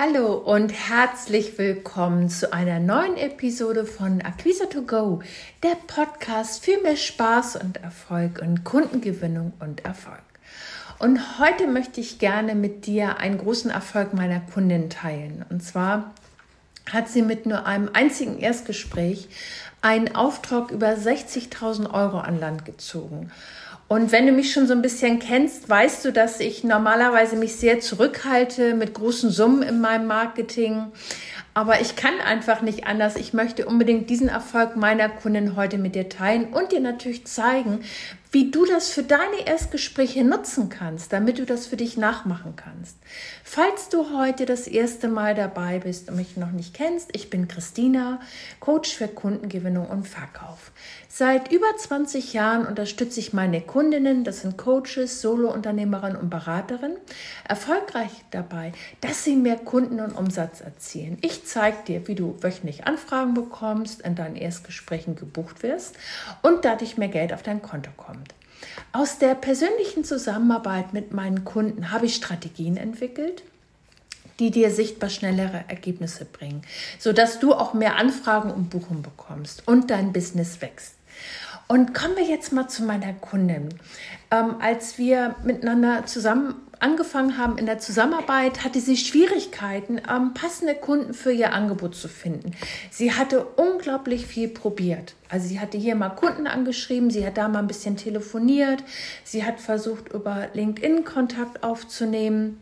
Hallo und herzlich willkommen zu einer neuen Episode von Acquisa to Go, der Podcast für mehr Spaß und Erfolg und Kundengewinnung und Erfolg. Und heute möchte ich gerne mit dir einen großen Erfolg meiner Kundin teilen. Und zwar hat sie mit nur einem einzigen Erstgespräch einen Auftrag über 60.000 Euro an Land gezogen. Und wenn du mich schon so ein bisschen kennst, weißt du, dass ich normalerweise mich sehr zurückhalte mit großen Summen in meinem Marketing. Aber ich kann einfach nicht anders. Ich möchte unbedingt diesen Erfolg meiner Kunden heute mit dir teilen und dir natürlich zeigen, wie du das für deine Erstgespräche nutzen kannst, damit du das für dich nachmachen kannst. Falls du heute das erste Mal dabei bist und mich noch nicht kennst, ich bin Christina, Coach für Kundengewinnung und Verkauf. Seit über 20 Jahren unterstütze ich meine Kundinnen, das sind Coaches, Solounternehmerinnen und Beraterinnen, erfolgreich dabei, dass sie mehr Kunden und Umsatz erzielen. Ich zeige dir, wie du wöchentlich Anfragen bekommst, in deinen Erstgesprächen gebucht wirst und dadurch mehr Geld auf dein Konto kommt. Aus der persönlichen Zusammenarbeit mit meinen Kunden habe ich Strategien entwickelt, die dir sichtbar schnellere Ergebnisse bringen, sodass du auch mehr Anfragen und Buchungen bekommst und dein Business wächst. Und kommen wir jetzt mal zu meiner Kundin. Ähm, als wir miteinander zusammen angefangen haben in der Zusammenarbeit, hatte sie Schwierigkeiten, ähm, passende Kunden für ihr Angebot zu finden. Sie hatte unglaublich viel probiert. Also sie hatte hier mal Kunden angeschrieben, sie hat da mal ein bisschen telefoniert, sie hat versucht, über LinkedIn Kontakt aufzunehmen.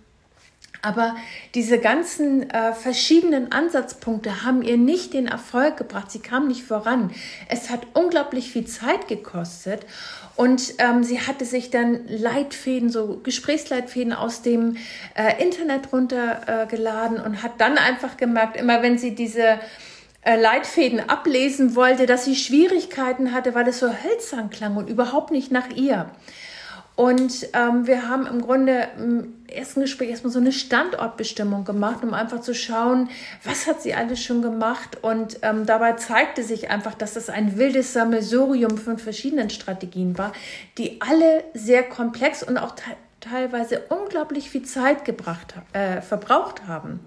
Aber diese ganzen äh, verschiedenen Ansatzpunkte haben ihr nicht den Erfolg gebracht. Sie kam nicht voran. Es hat unglaublich viel Zeit gekostet. Und ähm, sie hatte sich dann Leitfäden, so Gesprächsleitfäden aus dem äh, Internet runtergeladen äh, und hat dann einfach gemerkt, immer wenn sie diese äh, Leitfäden ablesen wollte, dass sie Schwierigkeiten hatte, weil es so hölzern klang und überhaupt nicht nach ihr. Und ähm, wir haben im Grunde im ersten Gespräch erstmal so eine Standortbestimmung gemacht, um einfach zu schauen, was hat sie alles schon gemacht. Und ähm, dabei zeigte sich einfach, dass das ein wildes Sammelsurium von verschiedenen Strategien war, die alle sehr komplex und auch te teilweise unglaublich viel Zeit gebracht, äh, verbraucht haben.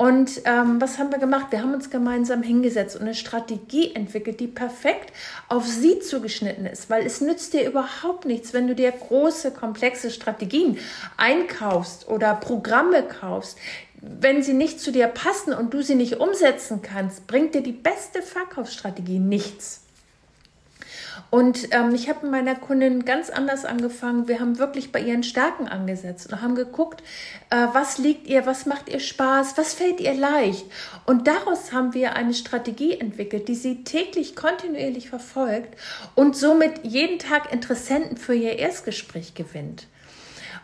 Und ähm, was haben wir gemacht? Wir haben uns gemeinsam hingesetzt und eine Strategie entwickelt, die perfekt auf sie zugeschnitten ist, weil es nützt dir überhaupt nichts, wenn du dir große, komplexe Strategien einkaufst oder Programme kaufst. Wenn sie nicht zu dir passen und du sie nicht umsetzen kannst, bringt dir die beste Verkaufsstrategie nichts. Und ähm, ich habe mit meiner Kundin ganz anders angefangen. Wir haben wirklich bei ihren Stärken angesetzt und haben geguckt, äh, was liegt ihr, was macht ihr Spaß, was fällt ihr leicht. Und daraus haben wir eine Strategie entwickelt, die sie täglich kontinuierlich verfolgt und somit jeden Tag Interessenten für ihr Erstgespräch gewinnt.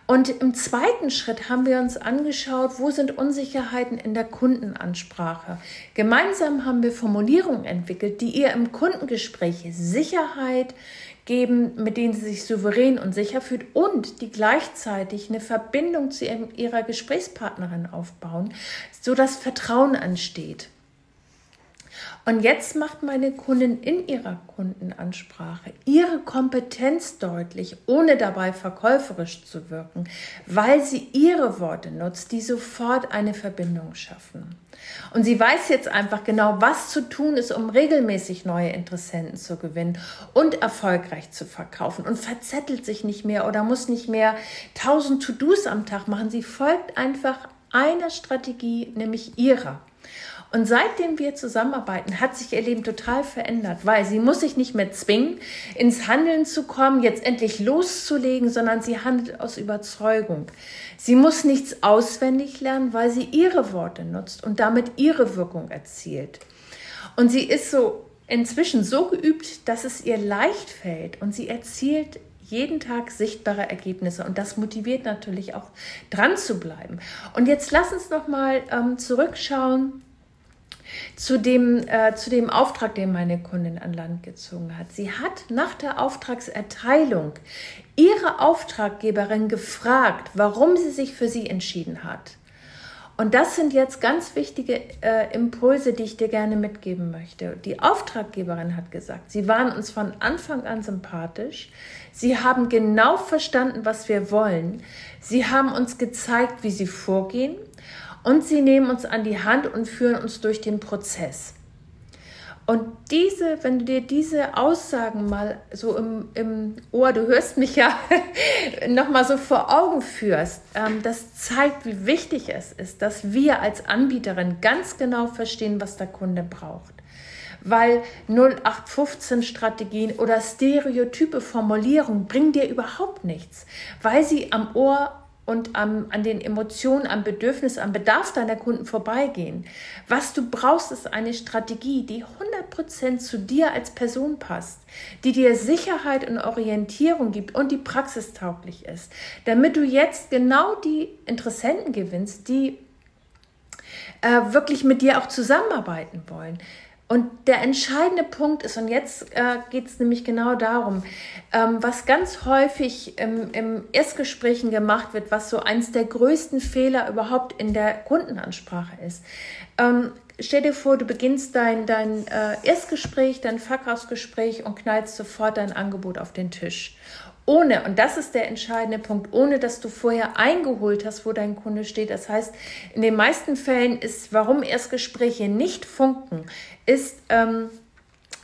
Und im zweiten Schritt haben wir uns angeschaut, wo sind Unsicherheiten in der Kundenansprache. Gemeinsam haben wir Formulierungen entwickelt, die ihr im Kundengespräch Sicherheit geben, mit denen sie sich souverän und sicher fühlt und die gleichzeitig eine Verbindung zu ihrer Gesprächspartnerin aufbauen, sodass Vertrauen entsteht. Und jetzt macht meine Kundin in ihrer Kundenansprache ihre Kompetenz deutlich, ohne dabei verkäuferisch zu wirken, weil sie ihre Worte nutzt, die sofort eine Verbindung schaffen. Und sie weiß jetzt einfach genau, was zu tun ist, um regelmäßig neue Interessenten zu gewinnen und erfolgreich zu verkaufen und verzettelt sich nicht mehr oder muss nicht mehr tausend To-Dos am Tag machen. Sie folgt einfach einer Strategie, nämlich ihrer. Und seitdem wir zusammenarbeiten, hat sich ihr Leben total verändert, weil sie muss sich nicht mehr zwingen, ins Handeln zu kommen, jetzt endlich loszulegen, sondern sie handelt aus Überzeugung. Sie muss nichts auswendig lernen, weil sie ihre Worte nutzt und damit ihre Wirkung erzielt. Und sie ist so inzwischen so geübt, dass es ihr leicht fällt und sie erzielt jeden Tag sichtbare Ergebnisse und das motiviert natürlich auch dran zu bleiben. Und jetzt lass uns noch mal ähm, zurückschauen zu dem, äh, zu dem Auftrag, den meine Kundin an Land gezogen hat. Sie hat nach der Auftragserteilung ihre Auftraggeberin gefragt, warum sie sich für sie entschieden hat. Und das sind jetzt ganz wichtige äh, Impulse, die ich dir gerne mitgeben möchte. Die Auftraggeberin hat gesagt, sie waren uns von Anfang an sympathisch. Sie haben genau verstanden, was wir wollen. Sie haben uns gezeigt, wie sie vorgehen. Und sie nehmen uns an die Hand und führen uns durch den Prozess. Und diese, wenn du dir diese Aussagen mal so im, im Ohr, du hörst mich ja, nochmal so vor Augen führst, ähm, das zeigt, wie wichtig es ist, dass wir als Anbieterin ganz genau verstehen, was der Kunde braucht. Weil 0815 Strategien oder stereotype Formulierungen bringen dir überhaupt nichts, weil sie am Ohr und am, an den Emotionen, am Bedürfnis, am Bedarf deiner Kunden vorbeigehen. Was du brauchst, ist eine Strategie, die 100% zu dir als Person passt, die dir Sicherheit und Orientierung gibt und die praxistauglich ist, damit du jetzt genau die Interessenten gewinnst, die äh, wirklich mit dir auch zusammenarbeiten wollen. Und der entscheidende Punkt ist, und jetzt äh, geht es nämlich genau darum, ähm, was ganz häufig im, im Erstgesprächen gemacht wird, was so eins der größten Fehler überhaupt in der Kundenansprache ist. Ähm, stell dir vor, du beginnst dein, dein äh, Erstgespräch, dein Verkaufsgespräch und knallst sofort dein Angebot auf den Tisch ohne, und das ist der entscheidende Punkt, ohne dass du vorher eingeholt hast, wo dein Kunde steht. Das heißt, in den meisten Fällen ist, warum Erstgespräche nicht funken, ist, ähm,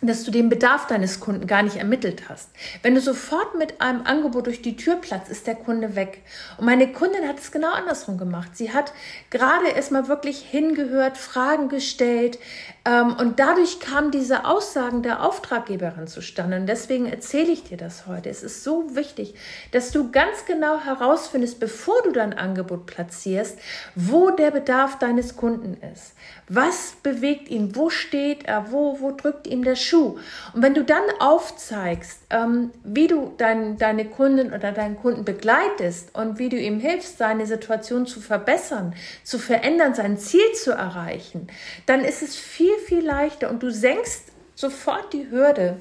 dass du den Bedarf deines Kunden gar nicht ermittelt hast. Wenn du sofort mit einem Angebot durch die Tür platzt, ist der Kunde weg. Und meine Kundin hat es genau andersrum gemacht. Sie hat gerade erstmal wirklich hingehört, Fragen gestellt, ähm, und dadurch kamen diese Aussagen der Auftraggeberin zustande. Und deswegen erzähle ich dir das heute. Es ist so wichtig, dass du ganz genau herausfindest, bevor du dein Angebot platzierst, wo der Bedarf deines Kunden ist. Was bewegt ihn? Wo steht er? Wo, wo drückt ihm der Schuh? Und wenn du dann aufzeigst, ähm, wie du dein, deine Kunden oder deinen Kunden begleitest und wie du ihm hilfst, seine Situation zu verbessern, zu verändern, sein Ziel zu erreichen, dann ist es viel, viel leichter und du senkst sofort die Hürde,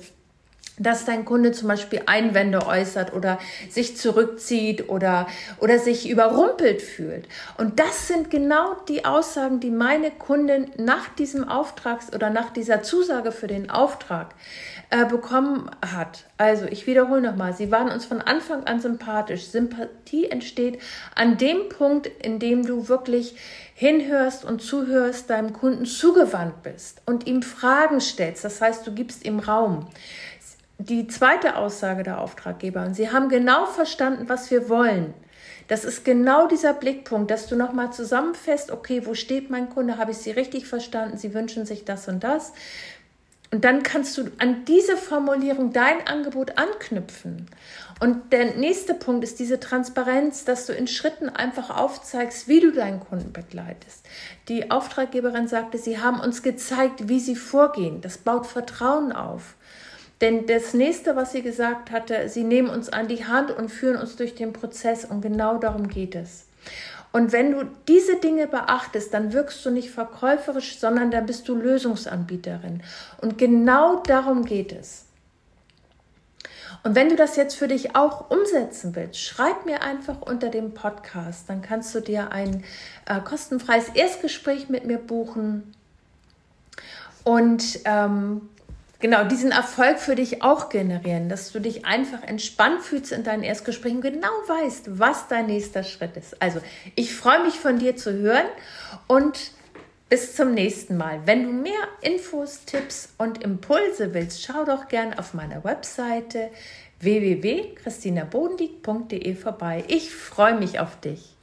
dass dein Kunde zum Beispiel Einwände äußert oder sich zurückzieht oder, oder sich überrumpelt fühlt. Und das sind genau die Aussagen, die meine Kundin nach diesem Auftrags- oder nach dieser Zusage für den Auftrag äh, bekommen hat. Also ich wiederhole nochmal, sie waren uns von Anfang an sympathisch. Sympathie entsteht an dem Punkt, in dem du wirklich hinhörst und zuhörst, deinem Kunden zugewandt bist und ihm Fragen stellst. Das heißt, du gibst ihm Raum. Die zweite Aussage der Auftraggeber, und sie haben genau verstanden, was wir wollen. Das ist genau dieser Blickpunkt, dass du nochmal zusammenfasst, okay, wo steht mein Kunde? Habe ich Sie richtig verstanden? Sie wünschen sich das und das. Und dann kannst du an diese Formulierung dein Angebot anknüpfen. Und der nächste Punkt ist diese Transparenz, dass du in Schritten einfach aufzeigst, wie du deinen Kunden begleitest. Die Auftraggeberin sagte, sie haben uns gezeigt, wie sie vorgehen. Das baut Vertrauen auf. Denn das nächste, was sie gesagt hatte, sie nehmen uns an die Hand und führen uns durch den Prozess. Und genau darum geht es. Und wenn du diese Dinge beachtest, dann wirkst du nicht verkäuferisch, sondern dann bist du Lösungsanbieterin. Und genau darum geht es. Und wenn du das jetzt für dich auch umsetzen willst, schreib mir einfach unter dem Podcast. Dann kannst du dir ein äh, kostenfreies Erstgespräch mit mir buchen. Und ähm, genau diesen Erfolg für dich auch generieren, dass du dich einfach entspannt fühlst in deinen Erstgesprächen, genau weißt, was dein nächster Schritt ist. Also, ich freue mich von dir zu hören und bis zum nächsten Mal. Wenn du mehr Infos, Tipps und Impulse willst, schau doch gern auf meiner Webseite www.christinabodendieck.de vorbei. Ich freue mich auf dich.